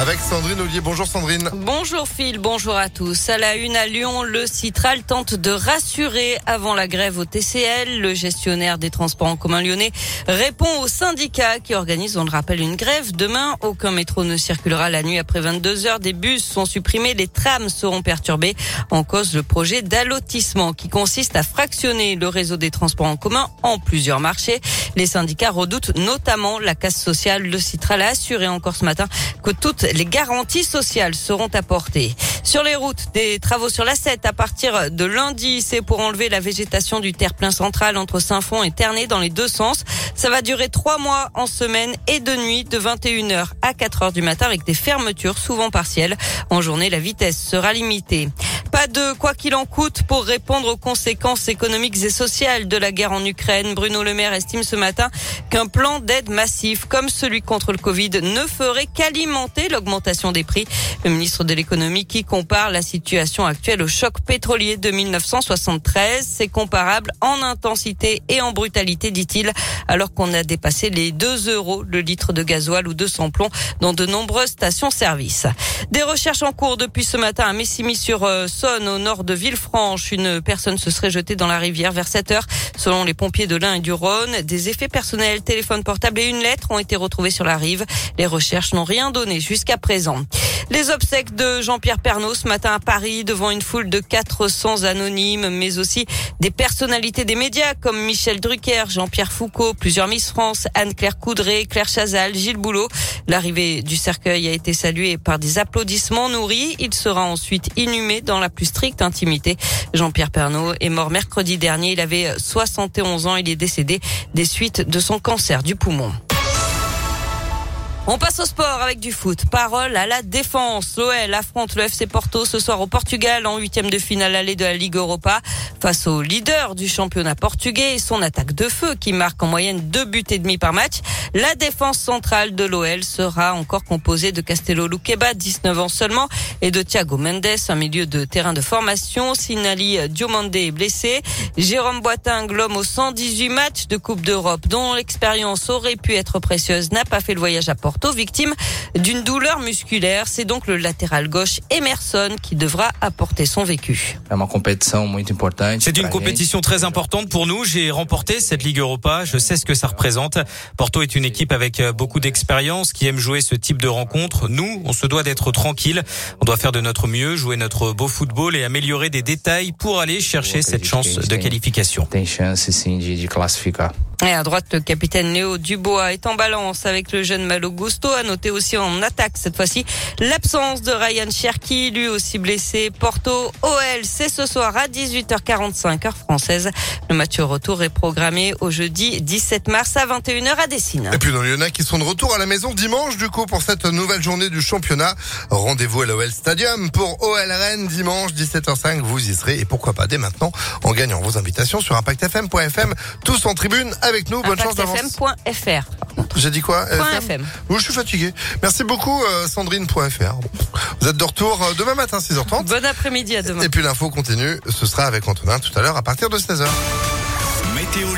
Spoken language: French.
Avec Sandrine Ollier. Bonjour Sandrine. Bonjour Phil, bonjour à tous. À la une à Lyon, le Citral tente de rassurer avant la grève au TCL. Le gestionnaire des transports en commun lyonnais répond aux syndicats qui organisent, on le rappelle, une grève. Demain, aucun métro ne circulera la nuit après 22 heures. Des bus sont supprimés, les trams seront perturbés. En cause, le projet d'allotissement qui consiste à fractionner le réseau des transports en commun en plusieurs marchés. Les syndicats redoutent notamment la casse sociale. Le Citral a assuré encore ce matin que les garanties sociales seront apportées. Sur les routes, des travaux sur la 7 à partir de lundi. C'est pour enlever la végétation du terre-plein central entre Saint-Fond et Ternay dans les deux sens. Ça va durer trois mois en semaine et de nuit de 21h à 4h du matin avec des fermetures souvent partielles. En journée, la vitesse sera limitée. Pas de quoi qu'il en coûte pour répondre aux conséquences économiques et sociales de la guerre en Ukraine. Bruno Le Maire estime ce matin qu'un plan d'aide massif comme celui contre le Covid ne ferait qu'alimenter l'augmentation des prix. Le ministre de l'économie qui compare la situation actuelle au choc pétrolier de 1973, c'est comparable en intensité et en brutalité, dit-il, alors qu'on a dépassé les 2 euros le litre de gasoil ou de samplon dans de nombreuses stations-service. Des recherches en cours depuis ce matin à Messimy sur au nord de Villefranche. Une personne se serait jetée dans la rivière vers 7 heures. Selon les pompiers de l'Ain et du Rhône, des effets personnels, téléphone portable et une lettre ont été retrouvés sur la rive. Les recherches n'ont rien donné jusqu'à présent. Les obsèques de Jean-Pierre Pernaud ce matin à Paris devant une foule de 400 anonymes, mais aussi des personnalités des médias comme Michel Drucker, Jean-Pierre Foucault, plusieurs Miss France, Anne-Claire Coudray, Claire Chazal, Gilles Boulot. L'arrivée du cercueil a été saluée par des applaudissements nourris. Il sera ensuite inhumé dans la plus stricte intimité. Jean-Pierre Pernaud est mort mercredi dernier. Il avait 71 ans. Il est décédé des suites de son cancer du poumon. On passe au sport avec du foot. Parole à la défense. L'OL affronte le FC Porto ce soir au Portugal en huitième de finale allée de la Ligue Europa face au leader du championnat portugais et son attaque de feu qui marque en moyenne deux buts et demi par match. La défense centrale de l'OL sera encore composée de Castello Luqueba, 19 ans seulement, et de Thiago Mendes, un milieu de terrain de formation. Sinali Diomande est blessé. Jérôme Boitin, l'homme aux 118 matchs de Coupe d'Europe dont l'expérience aurait pu être précieuse, n'a pas fait le voyage à Porto victime d'une douleur musculaire. C'est donc le latéral gauche Emerson qui devra apporter son vécu. C'est une compétition très importante pour nous. J'ai remporté cette Ligue Europa. Je sais ce que ça représente. Porto est une équipe avec euh, beaucoup d'expérience qui aime jouer ce type de rencontre. Nous, on se doit d'être tranquille. On doit faire de notre mieux, jouer notre beau football et améliorer des détails pour aller chercher cette chance de qualification. Et à droite, le capitaine Léo Dubois est en balance avec le jeune Malo Gusto. A noté aussi en attaque cette fois-ci l'absence de Ryan Cherky, lui aussi blessé. Porto OL, c'est ce soir à 18h45 heure française. Le match retour est programmé au jeudi 17 mars à 21h à Dessine. Et puis nos Lyonnais qui sont de retour à la maison dimanche du coup pour cette nouvelle journée du championnat. Rendez-vous à l'OL Stadium pour OL Rennes dimanche 17h05. Vous y serez et pourquoi pas dès maintenant en gagnant vos invitations sur impactfm.fm. Tous en tribune nous. Bonne chance d'avance. J'ai dit quoi? FM. Je suis fatigué. Merci beaucoup, euh, Sandrine.fr. Vous êtes de retour euh, demain matin, 6h30. Bon après-midi à demain. Et puis l'info continue. Ce sera avec Antonin tout à l'heure à partir de 16h. Météo